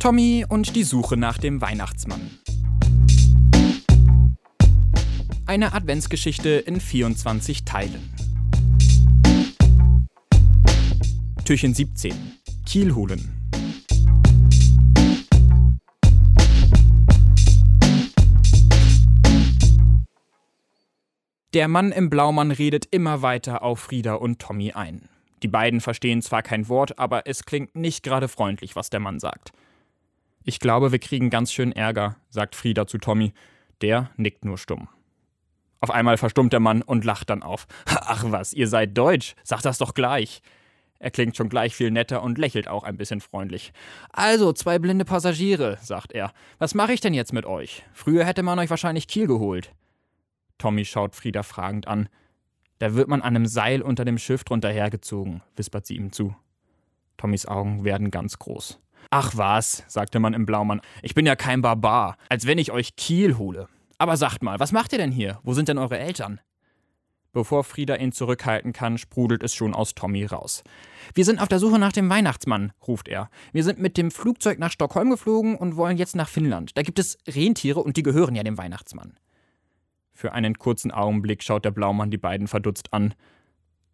Tommy und die Suche nach dem Weihnachtsmann. Eine Adventsgeschichte in 24 Teilen. Türchen 17. Kiel holen. Der Mann im Blaumann redet immer weiter auf Frieda und Tommy ein. Die beiden verstehen zwar kein Wort, aber es klingt nicht gerade freundlich, was der Mann sagt. Ich glaube, wir kriegen ganz schön Ärger, sagt Frieda zu Tommy. Der nickt nur stumm. Auf einmal verstummt der Mann und lacht dann auf. Ach was, ihr seid deutsch, sagt das doch gleich. Er klingt schon gleich viel netter und lächelt auch ein bisschen freundlich. Also, zwei blinde Passagiere, sagt er. Was mache ich denn jetzt mit euch? Früher hätte man euch wahrscheinlich Kiel geholt. Tommy schaut Frieda fragend an. Da wird man an einem Seil unter dem Schiff drunter hergezogen, wispert sie ihm zu. Tommys Augen werden ganz groß. Ach was, sagte man im Blaumann, ich bin ja kein Barbar, als wenn ich euch Kiel hole. Aber sagt mal, was macht ihr denn hier? Wo sind denn eure Eltern? Bevor Frieda ihn zurückhalten kann, sprudelt es schon aus Tommy raus. Wir sind auf der Suche nach dem Weihnachtsmann, ruft er. Wir sind mit dem Flugzeug nach Stockholm geflogen und wollen jetzt nach Finnland. Da gibt es Rentiere und die gehören ja dem Weihnachtsmann. Für einen kurzen Augenblick schaut der Blaumann die beiden verdutzt an.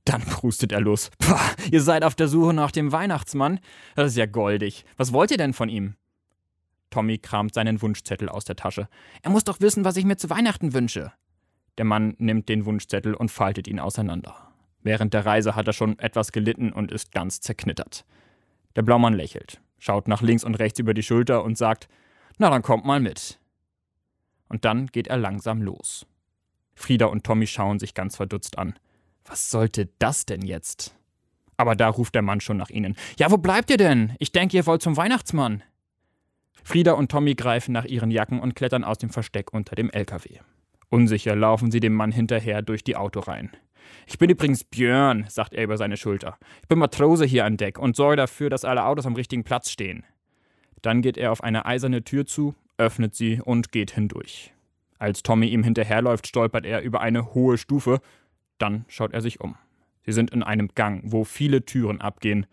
Dann prustet er los. Pah, ihr seid auf der Suche nach dem Weihnachtsmann? Das ist ja goldig. Was wollt ihr denn von ihm? Tommy kramt seinen Wunschzettel aus der Tasche. Er muss doch wissen, was ich mir zu Weihnachten wünsche. Der Mann nimmt den Wunschzettel und faltet ihn auseinander. Während der Reise hat er schon etwas gelitten und ist ganz zerknittert. Der Blaumann lächelt, schaut nach links und rechts über die Schulter und sagt: Na, dann kommt mal mit. Und dann geht er langsam los. Frieda und Tommy schauen sich ganz verdutzt an. Was sollte das denn jetzt? Aber da ruft der Mann schon nach ihnen. Ja, wo bleibt ihr denn? Ich denke, ihr wollt zum Weihnachtsmann. Frieda und Tommy greifen nach ihren Jacken und klettern aus dem Versteck unter dem LKW. Unsicher laufen sie dem Mann hinterher durch die Autoreihen. Ich bin übrigens Björn, sagt er über seine Schulter. Ich bin Matrose hier an Deck und sorge dafür, dass alle Autos am richtigen Platz stehen. Dann geht er auf eine eiserne Tür zu, öffnet sie und geht hindurch. Als Tommy ihm hinterherläuft, stolpert er über eine hohe Stufe dann schaut er sich um. Sie sind in einem Gang, wo viele Türen abgehen.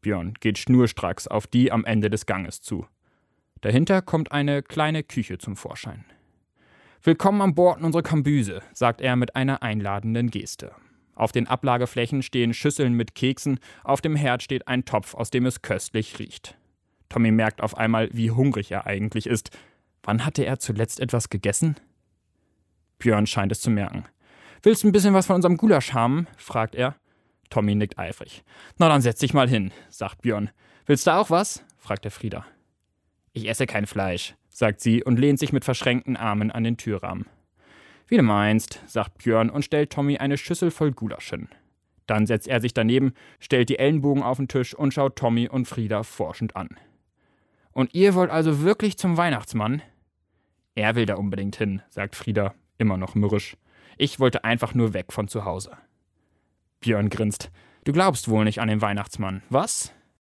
Björn geht schnurstracks auf die am Ende des Ganges zu. Dahinter kommt eine kleine Küche zum Vorschein. Willkommen an Bord in unserer Kambüse, sagt er mit einer einladenden Geste. Auf den Ablageflächen stehen Schüsseln mit Keksen, auf dem Herd steht ein Topf, aus dem es köstlich riecht. Tommy merkt auf einmal, wie hungrig er eigentlich ist. Wann hatte er zuletzt etwas gegessen? Björn scheint es zu merken. Willst du ein bisschen was von unserem Gulasch haben? fragt er. Tommy nickt eifrig. Na dann setz dich mal hin, sagt Björn. Willst du auch was? fragt er Frieda. Ich esse kein Fleisch, sagt sie und lehnt sich mit verschränkten Armen an den Türrahmen. Wie du meinst, sagt Björn und stellt Tommy eine Schüssel voll Gulasch hin. Dann setzt er sich daneben, stellt die Ellenbogen auf den Tisch und schaut Tommy und Frieda forschend an. Und ihr wollt also wirklich zum Weihnachtsmann? Er will da unbedingt hin, sagt Frieda, immer noch mürrisch. Ich wollte einfach nur weg von zu Hause. Björn grinst. Du glaubst wohl nicht an den Weihnachtsmann, was?